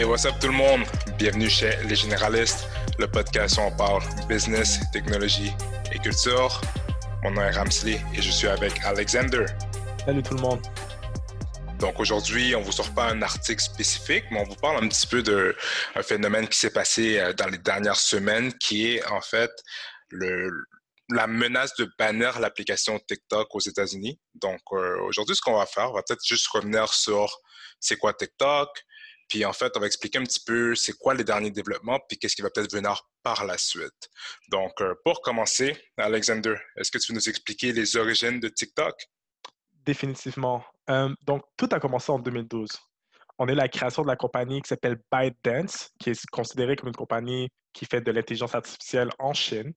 Et what's up tout le monde? Bienvenue chez Les Généralistes, le podcast où on parle business, technologie et culture. Mon nom est Ramsley et je suis avec Alexander. Salut tout le monde. Donc aujourd'hui, on vous sort pas un article spécifique, mais on vous parle un petit peu d'un phénomène qui s'est passé euh, dans les dernières semaines, qui est en fait le, la menace de bannir l'application TikTok aux États-Unis. Donc euh, aujourd'hui, ce qu'on va faire, on va peut-être juste revenir sur c'est quoi TikTok, puis en fait, on va expliquer un petit peu c'est quoi les derniers développements, puis qu'est-ce qui va peut-être venir par la suite. Donc, euh, pour commencer, Alexander, est-ce que tu veux nous expliquer les origines de TikTok? Définitivement. Euh, donc, tout a commencé en 2012. On est la création de la compagnie qui s'appelle ByteDance, qui est considérée comme une compagnie qui fait de l'intelligence artificielle en Chine.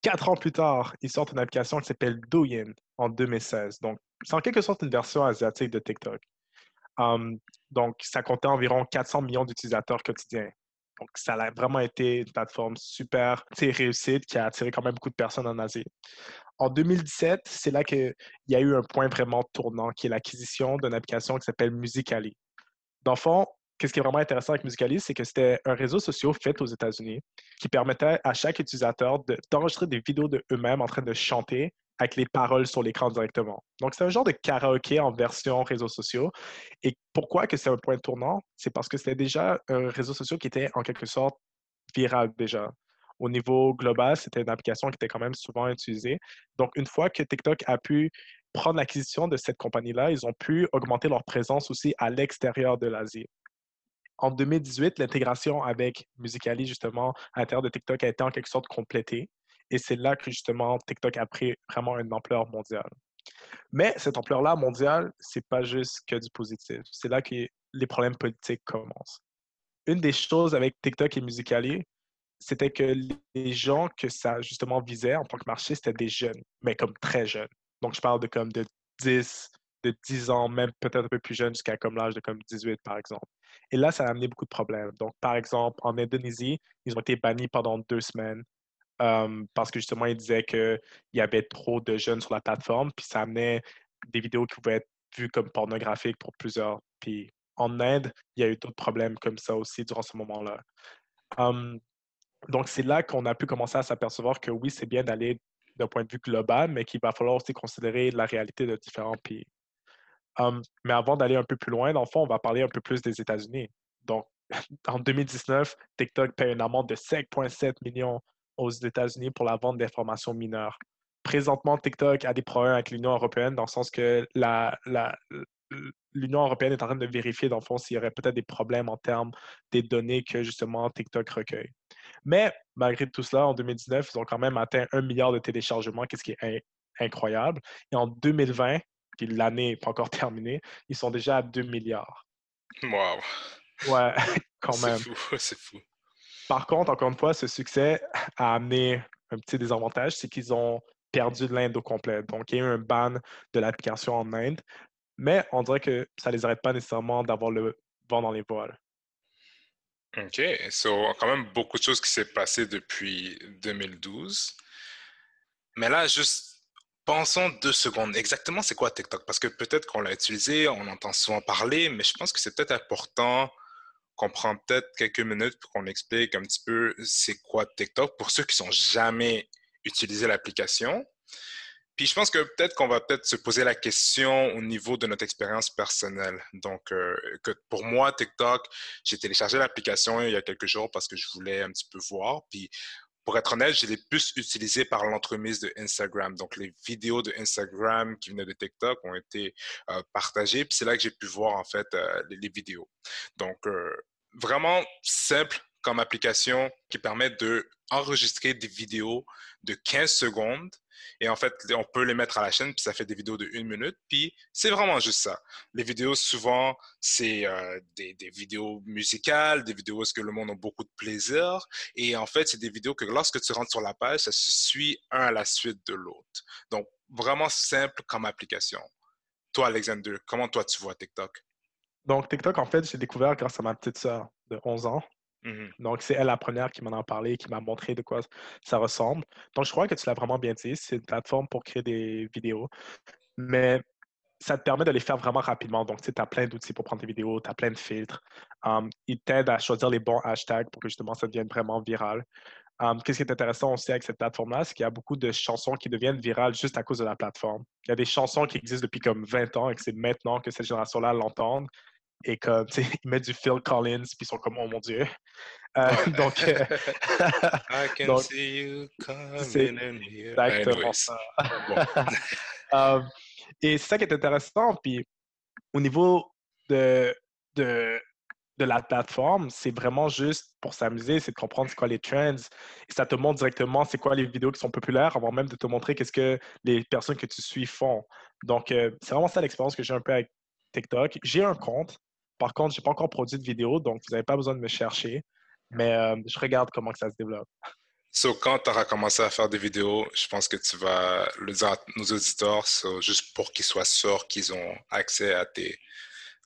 Quatre ans plus tard, ils sortent une application qui s'appelle Douyin en 2016. Donc, c'est en quelque sorte une version asiatique de TikTok. Um, donc, ça comptait environ 400 millions d'utilisateurs quotidiens. Donc, ça a vraiment été une plateforme super réussite qui a attiré quand même beaucoup de personnes en Asie. En 2017, c'est là qu'il y a eu un point vraiment tournant, qui est l'acquisition d'une application qui s'appelle Musically. Dans le fond, qu'est-ce qui est vraiment intéressant avec Musically, c'est que c'était un réseau social fait aux États-Unis qui permettait à chaque utilisateur d'enregistrer des vidéos de eux-mêmes en train de chanter avec les paroles sur l'écran directement. Donc, c'est un genre de karaoké en version réseaux sociaux. Et pourquoi que c'est un point tournant? C'est parce que c'était déjà un réseau social qui était en quelque sorte viral déjà. Au niveau global, c'était une application qui était quand même souvent utilisée. Donc, une fois que TikTok a pu prendre l'acquisition de cette compagnie-là, ils ont pu augmenter leur présence aussi à l'extérieur de l'Asie. En 2018, l'intégration avec Musicali, justement, à l'intérieur de TikTok a été en quelque sorte complétée. Et c'est là que justement TikTok a pris vraiment une ampleur mondiale. Mais cette ampleur-là mondiale, c'est pas juste que du positif. C'est là que les problèmes politiques commencent. Une des choses avec TikTok et Musical.ly, c'était que les gens que ça justement visait en tant que marché, c'était des jeunes, mais comme très jeunes. Donc je parle de comme de 10, de 10 ans, même peut-être un peu plus jeunes jusqu'à comme l'âge de comme 18 par exemple. Et là, ça a amené beaucoup de problèmes. Donc par exemple, en Indonésie, ils ont été bannis pendant deux semaines parce que justement, il disait qu'il y avait trop de jeunes sur la plateforme, puis ça amenait des vidéos qui pouvaient être vues comme pornographiques pour plusieurs. Puis en Inde, il y a eu d'autres problèmes comme ça aussi durant ce moment-là. donc, c'est là qu'on a pu commencer à s'apercevoir que oui, c'est bien d'aller d'un point de vue global, mais qu'il va falloir aussi considérer la réalité de différents pays. mais avant d'aller un peu plus loin, dans le fond, on va parler un peu plus des États-Unis. Donc, en 2019, TikTok paye une amende de 5,7 millions aux États-Unis pour la vente d'informations mineures. Présentement, TikTok a des problèmes avec l'Union européenne dans le sens que l'Union européenne est en train de vérifier, dans le fond, s'il y aurait peut-être des problèmes en termes des données que justement TikTok recueille. Mais malgré tout cela, en 2019, ils ont quand même atteint un milliard de téléchargements, ce qui est incroyable. Et en 2020, puis l'année n'est pas encore terminée, ils sont déjà à 2 milliards. Wow! Ouais, quand même. C'est fou, c'est fou. Par contre, encore une fois, ce succès a amené un petit désavantage, c'est qu'ils ont perdu de l'Inde au complet. Donc, il y a eu un ban de l'application en Inde, mais on dirait que ça ne les arrête pas nécessairement d'avoir le vent dans les voiles. OK. So, quand même beaucoup de choses qui s'est passé depuis 2012. Mais là, juste pensons deux secondes. Exactement, c'est quoi TikTok? Parce que peut-être qu'on l'a utilisé, on entend souvent parler, mais je pense que c'est peut-être important qu'on prend peut-être quelques minutes pour qu'on explique un petit peu c'est quoi TikTok pour ceux qui sont jamais utilisé l'application. Puis je pense que peut-être qu'on va peut-être se poser la question au niveau de notre expérience personnelle. Donc, euh, que pour moi, TikTok, j'ai téléchargé l'application il y a quelques jours parce que je voulais un petit peu voir. Puis pour être honnête, je l'ai plus utilisé par l'entremise de Instagram. Donc, les vidéos de Instagram qui venaient de TikTok ont été euh, partagées. Puis c'est là que j'ai pu voir, en fait, euh, les, vidéos. Donc, euh, vraiment simple comme application qui permet de enregistrer des vidéos de 15 secondes et en fait, on peut les mettre à la chaîne, puis ça fait des vidéos de une minute. Puis c'est vraiment juste ça. Les vidéos, souvent, c'est euh, des, vidéos musicales, des vidéos où -ce que le monde a beaucoup de plaisir. Et en fait, c'est des vidéos que lorsque tu rentres sur la page, ça se suit un à la suite de l'autre. Donc, vraiment simple comme application. Toi, Alexander, comment toi tu vois TikTok? Donc, TikTok, en fait, j'ai découvert grâce à ma petite sœur de 11 ans. Mmh Donc, c'est elle la première qui m'en a parlé, qui m'a montré de quoi ça ressemble. Donc, je crois que tu l'as vraiment bien dit. C'est une plateforme pour créer des vidéos. Mais ça te permet de les faire vraiment rapidement. Donc, tu as plein d'outils pour prendre tes vidéos, tu as plein de filtres. Um, ils t'aident à choisir les bons hashtags pour que justement ça devienne vraiment viral. Um, qu'est-ce qui est intéressant aussi avec cette plateforme-là, c'est qu'il y a beaucoup de chansons qui deviennent virales juste à cause de la plateforme. Il y a des chansons qui existent depuis comme 20 ans et que c'est maintenant que cette génération-là l'entende. Et comme, tu sais, ils mettent du Phil Collins, puis ils sont comme, oh mon Dieu. Euh, donc, euh, I can see you coming in here. Exactement ça. um, et c'est ça qui est intéressant. Puis au niveau de, de, de la plateforme, c'est vraiment juste pour s'amuser, c'est de comprendre c'est quoi les trends. Et ça te montre directement c'est quoi les vidéos qui sont populaires avant même de te montrer qu'est-ce que les personnes que tu suis font. Donc, euh, c'est vraiment ça l'expérience que j'ai un peu avec TikTok. J'ai un compte. Par contre, je n'ai pas encore produit de vidéo, donc vous n'avez pas besoin de me chercher. Mais euh, je regarde comment que ça se développe. So, quand tu auras commencé à faire des vidéos, je pense que tu vas le dire à nos auditeurs, juste pour qu'ils soient sûrs qu'ils ont accès à tes,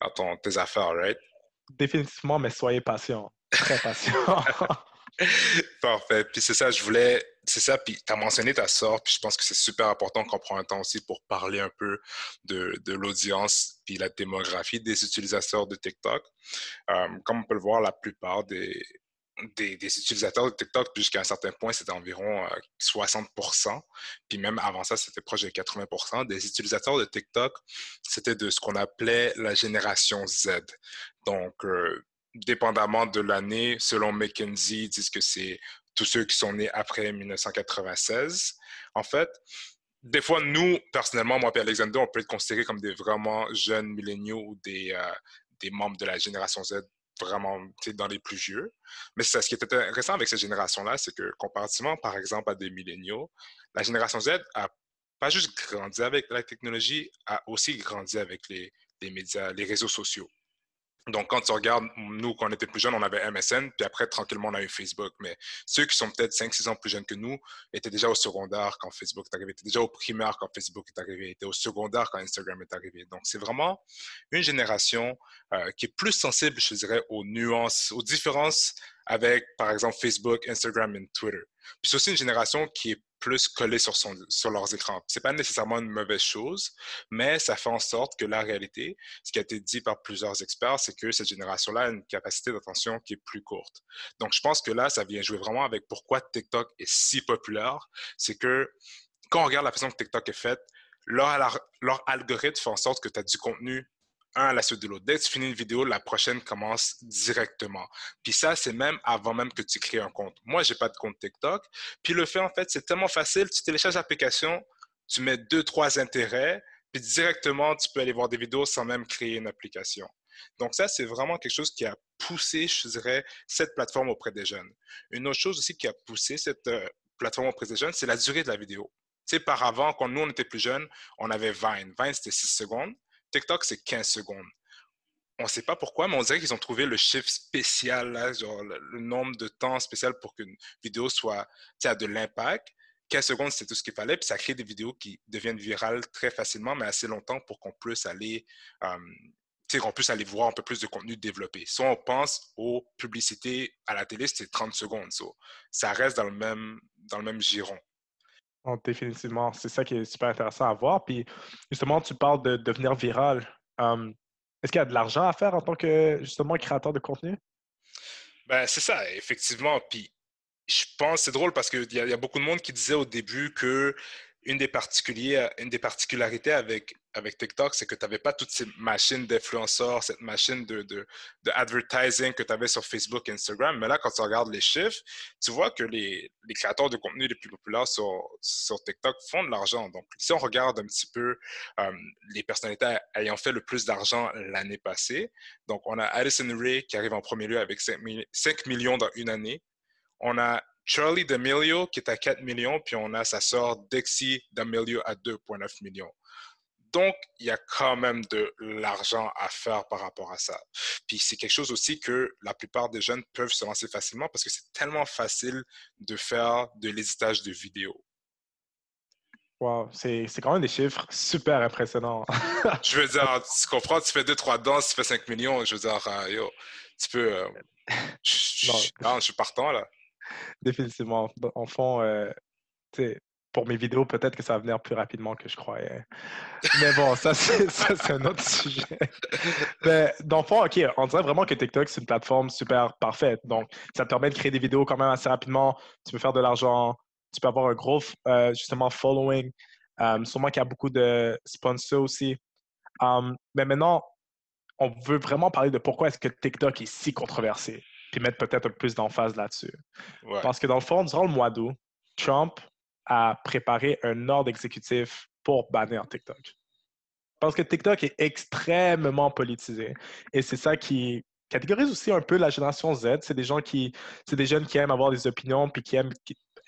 à ton, tes affaires, right? Définitivement, mais soyez patient. Très patient. Parfait. Puis c'est ça, je voulais. C'est ça, puis tu as mentionné ta sœur, puis je pense que c'est super important qu'on prenne un temps aussi pour parler un peu de, de l'audience puis la démographie des utilisateurs de TikTok. Euh, comme on peut le voir, la plupart des, des, utilisateurs de TikTok jusqu'à un certain point, c'était environ 60%. Euh, puis même avant ça, c'était proche de 80%. Des utilisateurs de TikTok, c'était de ce qu'on appelait la génération Z. Donc, euh, dépendamment de l'année, selon McKinsey, disent que c'est tous ceux qui sont nés après 1996. En fait, des fois, nous, personnellement, moi et Alexander, on peut être considérés comme des vraiment jeunes milléniaux ou des, euh, membres de la génération Z vraiment dans les plus vieux. Mais ça, ce qui est intéressant avec cette génération-là, c'est que comparativement, par exemple, à des milléniaux, la génération Z a pas juste grandi avec la technologie, a aussi grandi avec les médias, les réseaux sociaux. Donc, quand tu regardes, nous, quand on était plus jeunes, on avait MSN, puis après, tranquillement, on a eu Facebook. Mais ceux qui sont peut-être 5-6 ans plus jeunes que nous étaient déjà au secondaire quand Facebook est arrivé, étaient déjà au primaire quand Facebook est arrivé, étaient au secondaire quand Instagram est arrivé. Donc, c'est vraiment une génération euh, qui est plus sensible, je dirais, aux nuances, aux différences avec, par exemple, Facebook, Instagram et Twitter. Puis c'est aussi une génération qui est plus collés sur, son, sur leurs écrans. Ce n'est pas nécessairement une mauvaise chose, mais ça fait en sorte que la réalité, ce qui a été dit par plusieurs experts, c'est que cette génération-là a une capacité d'attention qui est plus courte. Donc, je pense que là, ça vient jouer vraiment avec pourquoi TikTok est si populaire. C'est que quand on regarde la façon que TikTok est faite, leur, leur algorithme fait en sorte que tu as du contenu un à la suite de l'autre. Dès que tu finis une vidéo, la prochaine commence directement. Puis ça, c'est même avant même que tu crées un compte. Moi, j'ai pas de compte TikTok. Puis le fait, en fait, c'est tellement facile. Tu télécharges l'application, tu mets deux, trois intérêts, puis directement, tu peux aller voir des vidéos sans même créer une application. Donc ça, c'est vraiment quelque chose qui a poussé, je dirais, cette plateforme auprès des jeunes. Une autre chose aussi qui a poussé cette euh, plateforme auprès des jeunes, c'est la durée de la vidéo. Tu sais, par avant, quand nous, on était plus jeunes, on avait Vine. Vine, c'était 6 secondes. TikTok, c'est 15 secondes. On ne sait pas pourquoi, mais on dirait qu'ils ont trouvé le chiffre spécial, le, nombre de temps spécial pour qu'une vidéo soit, a de l'impact. 15 secondes, c'est tout ce qu'il fallait, puis ça crée des vidéos qui deviennent virales très facilement, mais assez longtemps pour qu'on puisse aller, euh, qu'on puisse aller voir un peu plus de contenu développé. Si on pense aux publicités à la télé, c'est 30 secondes. ça reste dans le même, dans le même giron définitivement, c'est ça qui est super intéressant à voir. Puis justement, tu parles de devenir viral. Est-ce qu'il y a de l'argent à faire en tant que justement créateur de contenu? Ben, c'est ça, effectivement. Puis je pense, c'est drôle parce qu'il y, y, a beaucoup de monde qui disait au début que une des, une des particularités avec, avec TikTok, c'est que tu n'avais pas toutes ces machines d'influenceurs, cette machine de, de, de advertising que tu avais sur Facebook et Instagram. Mais là, quand tu regardes les chiffres, tu vois que les, les créateurs de contenu les plus populaires sur, sur TikTok font de l'argent. Donc, si on regarde un petit peu euh, les personnalités ayant fait le plus d'argent l'année passée, donc on a Addison Ray qui arrive en premier lieu avec 5, 5 millions dans une année. On a Charlie D'Amelio qui est à 4 millions, puis on a sa sœur Dexie D'Amelio à 2,9 millions. Donc, il y a quand même de l'argent à faire par rapport à ça. Puis c'est quelque chose aussi que la plupart des jeunes peuvent se lancer facilement parce que c'est tellement facile de faire de l'éditage de vidéos. Wow, c'est quand même des chiffres super impressionnants. je veux dire, tu comprends, tu fais 2-3 danses, tu fais 5 millions, je veux dire, euh, yo, tu peux... Euh, je, je suis partant, là. Définitivement. En fond, euh, pour mes vidéos, peut-être que ça va venir plus rapidement que je croyais. Mais bon, ça, c'est un autre sujet. Mais dans le fond, OK, on dirait vraiment que TikTok, c'est une plateforme super parfaite. Donc, ça te permet de créer des vidéos quand même assez rapidement. Tu peux faire de l'argent. Tu peux avoir un gros, euh, justement, following. Euh, sûrement qu'il y a beaucoup de sponsors aussi. Um, mais maintenant, on veut vraiment parler de pourquoi est-ce que TikTok est si controversé, puis mettre peut-être un peu plus d'emphase là-dessus. Parce que dans le fond, durant le mois d'août, Trump a préparé un ordre exécutif pour bannir TikTok. Parce que TikTok est extrêmement politisé. Et c'est ça qui catégorise aussi un peu la génération Z. C'est des gens qui, c'est des jeunes qui aiment avoir des opinions puis qui aiment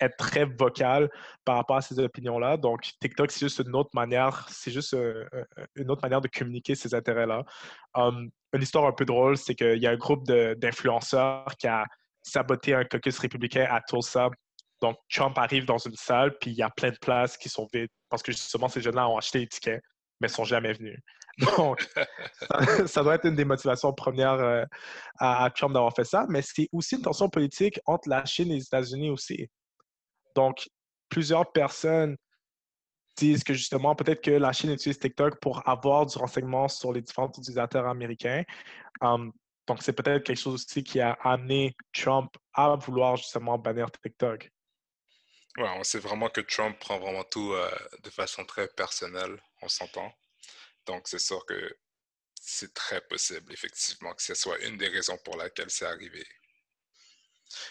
être très vocal par rapport à ces opinions-là. Donc, TikTok, c'est juste une autre manière, c'est juste euh, euh, une autre manière de communiquer ces intérêts-là. Um, une histoire un peu drôle, c'est qu'il y a un groupe d'influenceurs qui a saboté un caucus républicain à Tulsa. Donc, Trump arrive dans une salle, puis il y a plein de places qui sont vides parce que justement, ces jeunes-là ont acheté des tickets, mais ne sont jamais venus. Donc, ça, doit être une des motivations premières euh, à, à, Trump d'avoir fait ça, mais c'est aussi une tension politique entre la Chine et les États-Unis aussi. Donc, plusieurs personnes disent que justement, peut-être que la Chine utilise TikTok pour avoir du renseignement sur les différents utilisateurs américains. Hum, donc, c'est peut-être quelque chose aussi qui a amené Trump à vouloir justement bannir TikTok. On sait vraiment que Trump prend vraiment tout euh, de façon très personnelle, on s'entend. Donc, c'est sûr que c'est très possible, effectivement, que ce soit une des raisons pour laquelle c'est arrivé.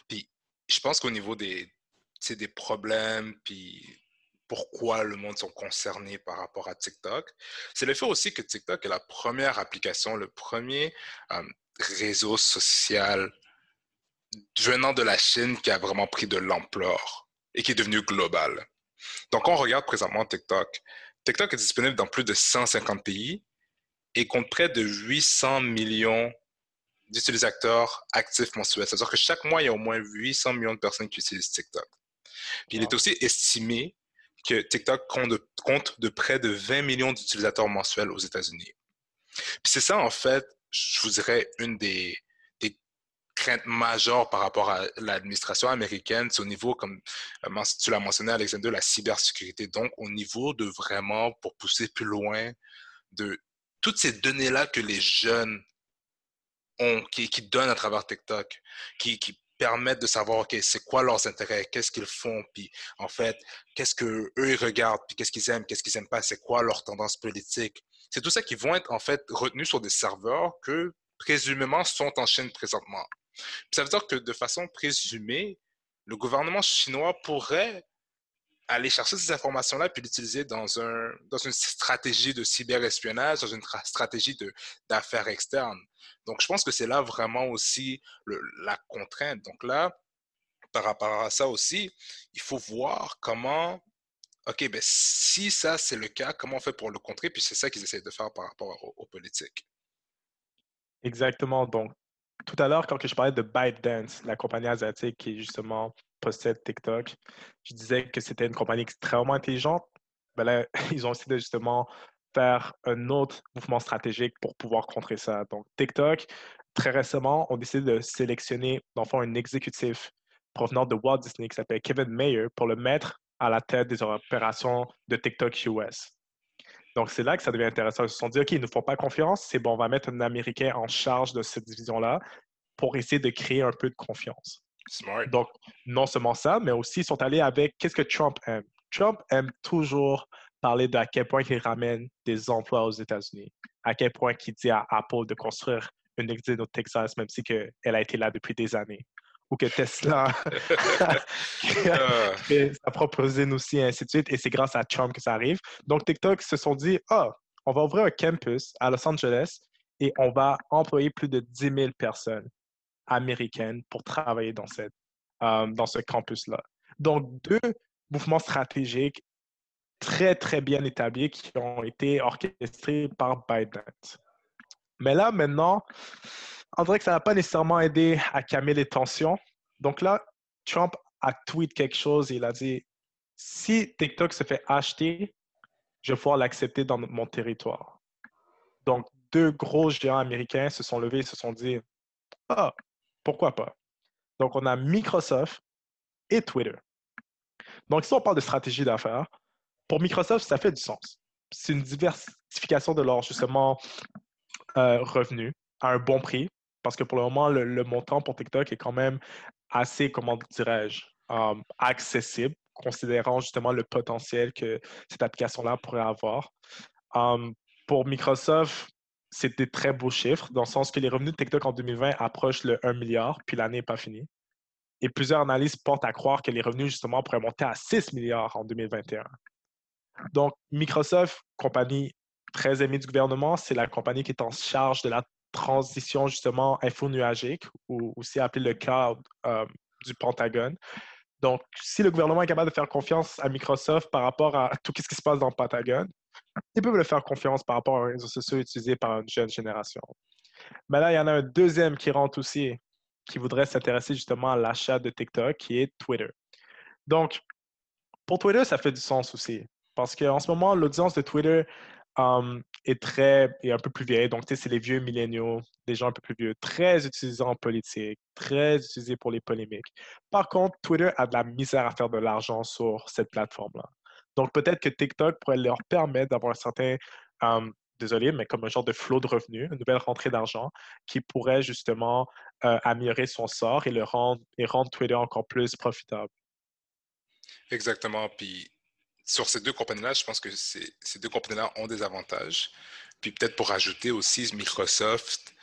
Puis, je pense qu'au niveau des, des problèmes, puis pourquoi le monde sont concernés par rapport à TikTok. C'est le fait aussi que TikTok est la première application, le premier euh, réseau social venant de la Chine qui a vraiment pris de l'ampleur et qui est devenu global. Donc, on regarde présentement TikTok. TikTok est disponible dans plus de 150 pays et compte près de 800 millions d'utilisateurs actifs mensuels. C'est-à-dire que chaque mois, il y a au moins 800 millions de personnes qui utilisent TikTok. Puis il est aussi estimé que TikTok compte de, près de 20 millions d'utilisateurs mensuels aux États-Unis. Puis c'est ça, en fait, je vous dirais, une des, craintes majeures par rapport à l'administration américaine, c'est au niveau, comme euh, tu l'as mentionné, Alexandre, de la cybersécurité. Donc, au niveau de vraiment, pour pousser plus loin, de toutes ces données-là que les jeunes ont, qui, donnent à travers TikTok, qui, permettre de savoir, OK, c'est quoi leurs intérêts, qu'est-ce qu'ils font, puis en fait, qu'est-ce qu'eux, ils regardent, puis qu'est-ce qu'ils aiment, qu'est-ce qu'ils n'aiment pas, c'est quoi leur tendance politique. C'est tout ça qui vont être en fait retenus sur des serveurs que présumément sont en Chine présentement. Ça veut dire que de façon présumée, le gouvernement chinois pourrait aller chercher ces informations-là puis l'utiliser dans, dans une stratégie de cyberespionnage, dans une stratégie d'affaires externes. Donc, je pense que c'est là vraiment aussi la contrainte. Donc là, par rapport à ça aussi, il faut voir comment, OK, ben, si ça c'est le cas, comment on fait pour le contrer? Puis c'est ça qu'ils essaient de faire par rapport aux, politiques. Exactement. Donc, tout à l'heure, quand je parlais de ByteDance, la compagnie asiatique qui justement possède TikTok, je disais que c'était une compagnie extrêmement intelligente. Ben là, ils ont essayé de justement faire un autre mouvement stratégique pour pouvoir contrer ça. Donc, TikTok, très récemment, ont décidé de sélectionner, d'enfin, un exécutif provenant de Walt Disney qui s'appelle Kevin Mayer pour le mettre à la tête des opérations de TikTok US. Donc, c'est là que ça devient intéressant. Ils se sont dit, OK, ils ne nous font pas confiance, c'est bon, on va mettre un Américain en charge de cette division-là pour essayer de créer un peu de confiance. Smart. Donc, non seulement ça, mais aussi ils sont allés avec qu'est-ce que Trump aime? Trump aime toujours parler de à quel point il ramène des emplois aux États-Unis, à quel point il dit à Apple de construire une usine au Texas, même si que elle a été là depuis des années. Ou que Tesla a sa propre usine aussi, et ainsi de suite. Et c'est grâce à Trump que ça arrive. Donc, TikTok se sont dit, ah, on va ouvrir un campus à Los Angeles et on va employer plus de 10 000 personnes américaines pour travailler dans, cette, euh, dans ce campus-là. Donc, deux mouvements stratégiques très, très bien établis qui ont été orchestrés par Biden. Mais là, maintenant, on dirait que ça n'a pas nécessairement aidé à calmer les tensions. Donc là, Trump a tweet quelque chose et il a dit si TikTok se fait acheter, je vais pouvoir l'accepter dans mon territoire. Donc, deux gros géants américains se sont levés et se sont dit Ah, pourquoi pas? Donc, on a Microsoft et Twitter. Donc, si on parle de stratégie d'affaires, pour Microsoft, ça fait du sens. C'est une diversification de leur, justement, euh, revenus à un bon prix, parce que pour le moment, le, montant pour TikTok est quand même assez, comment dirais-je, euh, accessible, considérant justement le potentiel que cette application-là pourrait avoir. Euh, pour Microsoft, c'est des très beaux chiffres, dans le sens que les revenus de TikTok en 2020 approchent le 1 milliard, puis l'année n'est pas finie. Et plusieurs analyses portent à croire que les revenus, justement, pourraient monter à 6 milliards en 2021. Donc, Microsoft, compagnie très aimée du gouvernement, c'est la compagnie qui est en charge de la transition, justement, info-nuagique, ou aussi appelée le cloud euh, du Pentagone. Donc, si le gouvernement est capable de faire confiance à Microsoft par rapport à tout ce qui se passe dans le Pentagone, ils peuvent le faire confiance par rapport aux réseaux sociaux utilisés par une jeune génération. Mais là, il y en a un deuxième qui rentre aussi, qui voudrait s'intéresser justement à l'achat de TikTok, qui est Twitter. Donc, pour Twitter, ça fait du sens aussi. Parce qu'en ce moment, l'audience de Twitter um, est très est un peu plus vieille. Donc, tu sais, c'est les vieux milléniaux, des gens un peu plus vieux, très utilisés en politique, très utilisés pour les polémiques. Par contre, Twitter a de la misère à faire de l'argent sur cette plateforme-là. Donc, peut-être que TikTok pourrait leur permettre d'avoir un certain, um, désolé, mais comme un genre de flot de revenus, une nouvelle rentrée d'argent qui pourrait justement euh, améliorer son sort et le rendre, et rendre Twitter encore plus profitable. Exactement. Puis, sur ces deux compagnies-là, je pense que ces, deux compagnies-là ont des avantages. Puis peut-être pour ajouter aussi Microsoft,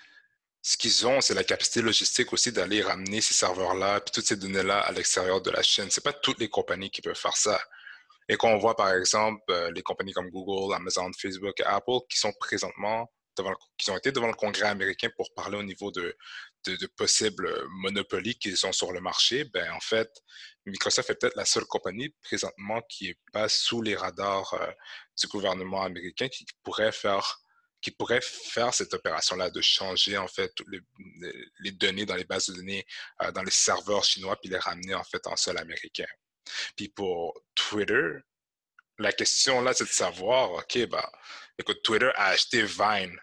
ce qu'ils ont, c'est la capacité logistique aussi d'aller ramener ces serveurs-là, puis toutes ces données-là à l'extérieur de la chaîne. Ce pas toutes les compagnies qui peuvent faire ça. Et quand on voit, par exemple, euh, les compagnies comme Google, Amazon, Facebook, Apple, qui sont présentement qui ont été devant le Congrès américain pour parler au niveau de, de, possibles monopolies qu'ils ont sur le marché, ben en fait, Microsoft est peut-être la seule compagnie présentement qui n'est pas sous les radars euh, du gouvernement américain qui pourrait faire qui pourrait faire cette opération-là de changer en fait les, les, données dans les bases de données euh, dans les serveurs chinois puis les ramener en fait en sol américain. Puis pour Twitter, la question là, c'est de savoir, OK, bah, écoute, Twitter a acheté Vine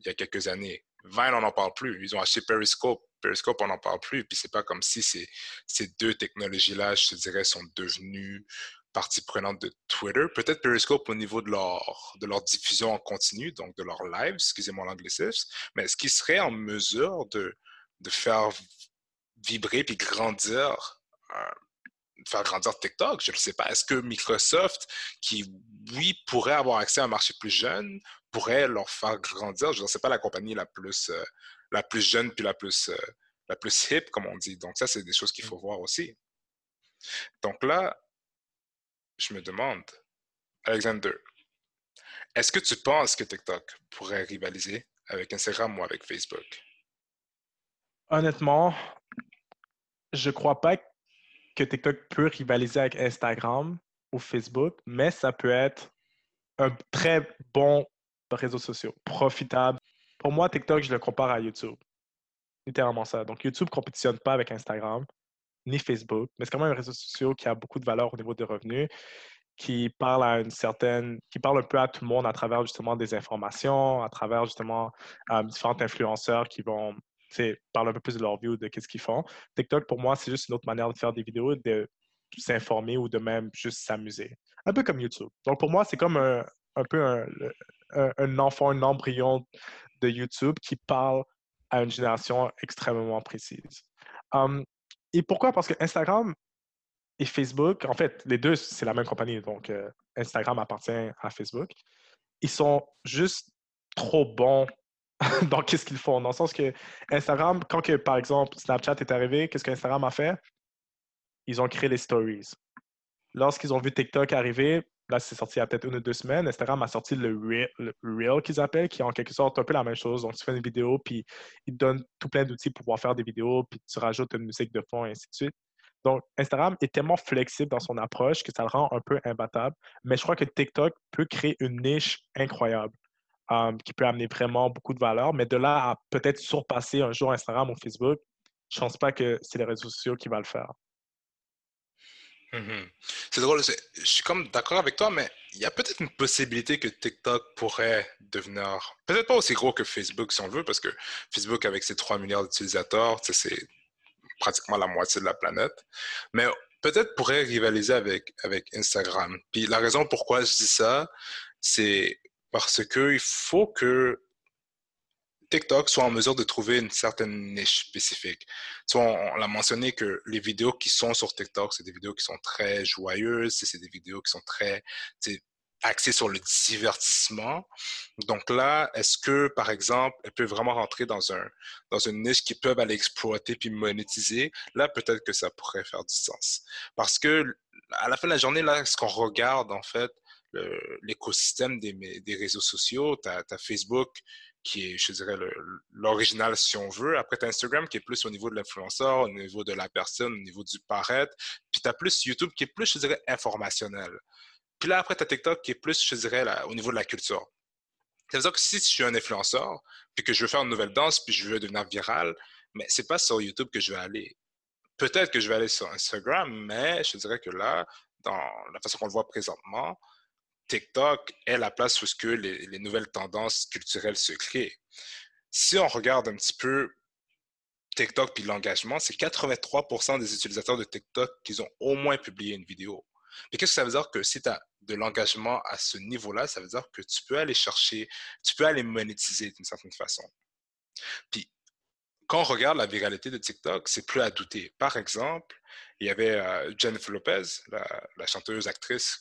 il y a quelques années. Vine, on n'en parle plus. Ils ont acheté Periscope. Periscope, on n'en parle plus. Puis c'est pas comme si ces, ces deux technologies-là, je te dirais, sont devenues partie prenante de Twitter. Peut-être Periscope au niveau de leur, de leur diffusion en continu, donc de leur live, excusez-moi l'anglicisme, mais est-ce qu'ils seraient en mesure de, de faire vibrer puis grandir euh, faire grandir TikTok, je ne sais pas. Est-ce que Microsoft, qui, oui, pourrait avoir accès à un marché plus jeune, pourrait leur faire grandir? Je ne sais pas la compagnie la plus, euh, la plus jeune puis la plus, euh, la plus hip, comme on dit. Donc, ça, c'est des choses qu'il faut voir aussi. Donc là, je me demande, Alexander, est-ce que tu penses que TikTok pourrait rivaliser avec Instagram ou avec Facebook? Honnêtement, je crois pas TikTok peut rivaliser avec Instagram ou Facebook, mais ça peut être un très bon réseau social, profitable. Pour moi, TikTok, je le compare à YouTube. Littéralement ça. Donc, YouTube ne compétitionne pas avec Instagram ni Facebook, mais c'est quand même un réseau social qui a beaucoup de valeur au niveau des revenus, qui parle à une certaine, qui parle un peu à tout le monde à travers justement des informations, à travers justement euh, différents influenceurs qui vont parler un peu plus de leur view, de qu'est-ce qu'ils font. TikTok, pour moi, c'est juste une autre manière de faire des vidéos, de s'informer ou de même juste s'amuser. Un peu comme YouTube. Donc, pour moi, c'est comme un, peu un, enfant, un embryon de YouTube qui parle à une génération extrêmement précise. Hum, et pourquoi? Parce que Instagram et Facebook, en fait, les deux, c'est la même compagnie. Donc, euh, Instagram appartient à Facebook. Ils sont juste trop bons dans qu'est-ce qu'ils font. Dans le sens que Instagram, quand par exemple Snapchat est arrivé, qu'est-ce qu'Instagram a fait? Ils ont créé les stories. Lorsqu'ils ont vu TikTok arriver, là c'est sorti il y a peut-être une ou deux semaines, Instagram a sorti le Reel, qu'ils appellent, qui est en quelque sorte un peu la même chose. Donc tu fais une vidéo, puis ils te donnent tout plein d'outils pour pouvoir faire des vidéos, puis tu rajoutes une musique de fond, et ainsi de suite. Donc, Instagram est tellement flexible dans son approche que ça le rend un peu imbattable. Mais je crois que TikTok peut créer une niche incroyable. Um, qui peut amener vraiment beaucoup de valeur. Mais de là à peut-être surpasser un jour Instagram ou Facebook, je ne pense pas que c'est les réseaux sociaux qui vont le faire. Mm-hmm. C'est drôle, je suis comme d'accord avec toi, mais il y a peut-être une possibilité que TikTok pourrait devenir, peut-être pas aussi gros que Facebook si on veut, parce que Facebook avec ses 3 milliards d'utilisateurs, c'est pratiquement la moitié de la planète. Mais peut-être pourrait rivaliser avec, avec Instagram. Puis la raison pourquoi je dis ça, c'est parce que il faut que TikTok soit en mesure de trouver une certaine niche spécifique. on, l'a mentionné que les vidéos qui sont sur TikTok, c'est des vidéos qui sont très joyeuses, c'est des vidéos qui sont très axées sur le divertissement. Donc là, est-ce que, par exemple, elles peuvent vraiment rentrer dans, un, dans une niche qu'ils peuvent aller exploiter puis monétiser? Là, peut-être que ça pourrait faire du sens. Parce que à la fin de la journée, là, ce qu'on regarde, en fait, l'écosystème des, des, réseaux sociaux, tu as, Facebook qui est, je dirais, l'original si on veut. Après, tu as Instagram qui est plus au niveau de l'influenceur, au niveau de la personne, au niveau du paraître. Puis tu as plus YouTube qui est plus, je dirais, informationnel. Puis là, après, tu as TikTok qui est plus, je dirais, au niveau de la culture. Ça veut dire que si je suis un influenceur, puis que je veux faire une nouvelle danse, puis je veux devenir viral, mais c'est pas sur YouTube que je vais aller. Peut-être que je vais aller sur Instagram, mais je dirais que là, dans la façon qu'on le voit présentement, TikTok est la place où ce que les, nouvelles tendances culturelles se créent. Si on regarde un petit peu TikTok puis l'engagement, c'est 83% des utilisateurs de TikTok qui ont au moins publié une vidéo. Mais qu'est-ce que ça veut dire que si tu as de l'engagement à ce niveau-là, ça veut dire que tu peux aller chercher, tu peux aller monétiser d'une certaine façon. Puis, quand on regarde la viralité de TikTok, c'est plus à douter. Par exemple, il y avait euh, Jennifer Lopez, la chanteuse actrice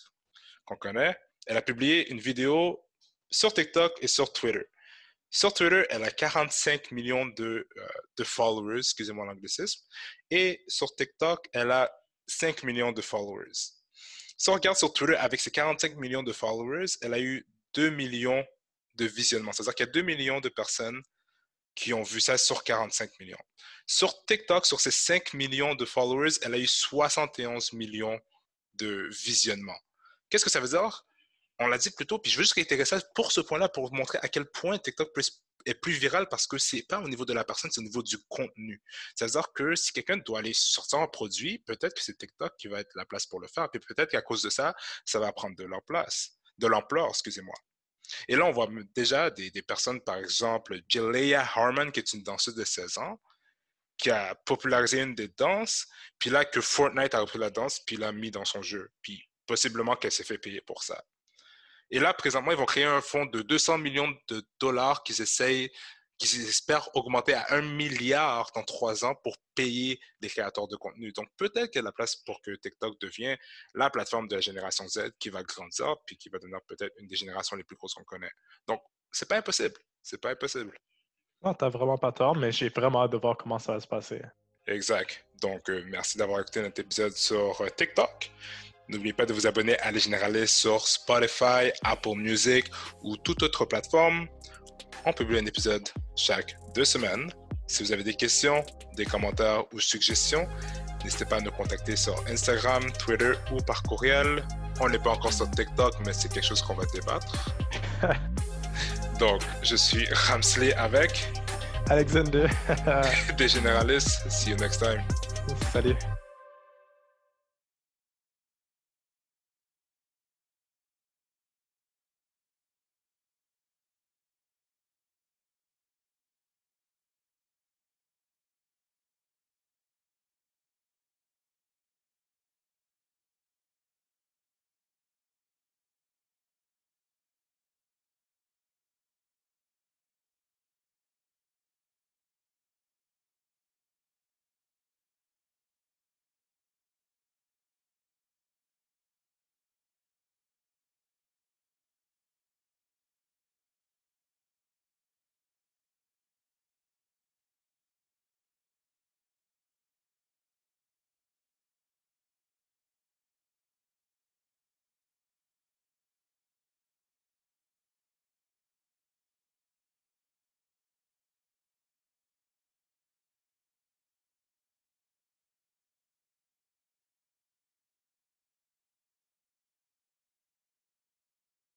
qu'on connaît, elle a publié une vidéo sur TikTok et sur Twitter. Sur Twitter, elle a 45 millions de, euh, de followers, excusez-moi l'anglicisme, et sur TikTok, elle a 5 millions de followers. Si on regarde sur Twitter, avec ses 45 millions de followers, elle a eu 2 millions de visionnements. C'est-à-dire qu'il y a 2 millions de personnes qui ont vu ça sur 45 millions. Sur TikTok, sur ses 5 millions de followers, elle a eu 71 millions de visionnements. Qu'est-ce que ça veut dire? On l'a dit plus tôt, puis je veux juste réitérer ça pour ce point-là, pour vous montrer à quel point TikTok est plus viral parce que c'est pas au niveau de la personne, c'est au niveau du contenu. C'est-à-dire que si quelqu'un doit aller sortir un produit, peut-être que c'est TikTok qui va être la place pour le faire, puis peut-être qu'à cause de ça, ça va prendre de leur place, de l'ampleur, excusez-moi. Et là, on voit déjà des, personnes, par exemple, Jalea Harmon, qui est une danseuse de 16 ans, qui a popularisé une des danses, puis là, que Fortnite a repris la danse, puis l'a mis dans son jeu, puis possiblement qu'elle s'est fait payer pour ça. Et là, présentement, ils vont créer un fonds de 200 millions de dollars qu'ils essayent, qu'ils espèrent augmenter à un milliard dans trois ans pour payer les créateurs de contenu. Donc, peut-être qu'il y a la place pour que TikTok devienne la plateforme de la génération Z qui va grandir puis qui va devenir peut-être une des générations les plus grosses qu'on connaît. Donc, c'est pas impossible. C'est pas impossible. Non, t'as vraiment pas tort, mais j'ai vraiment hâte de voir comment ça va se passer. Exact. Donc, euh, merci d'avoir écouté notre épisode sur euh, TikTok. N'oubliez pas de vous abonner à Les Généralistes sur Spotify, Apple Music ou toute autre plateforme. On publie un épisode chaque deux semaines. Si vous avez des questions, des commentaires ou suggestions, n'hésitez pas à nous contacter sur Instagram, Twitter ou par courriel. On n'est pas encore sur TikTok, mais c'est quelque chose qu'on va débattre. Donc, je suis Ramsley avec Alexander. des généralistes. See you next time. Salut.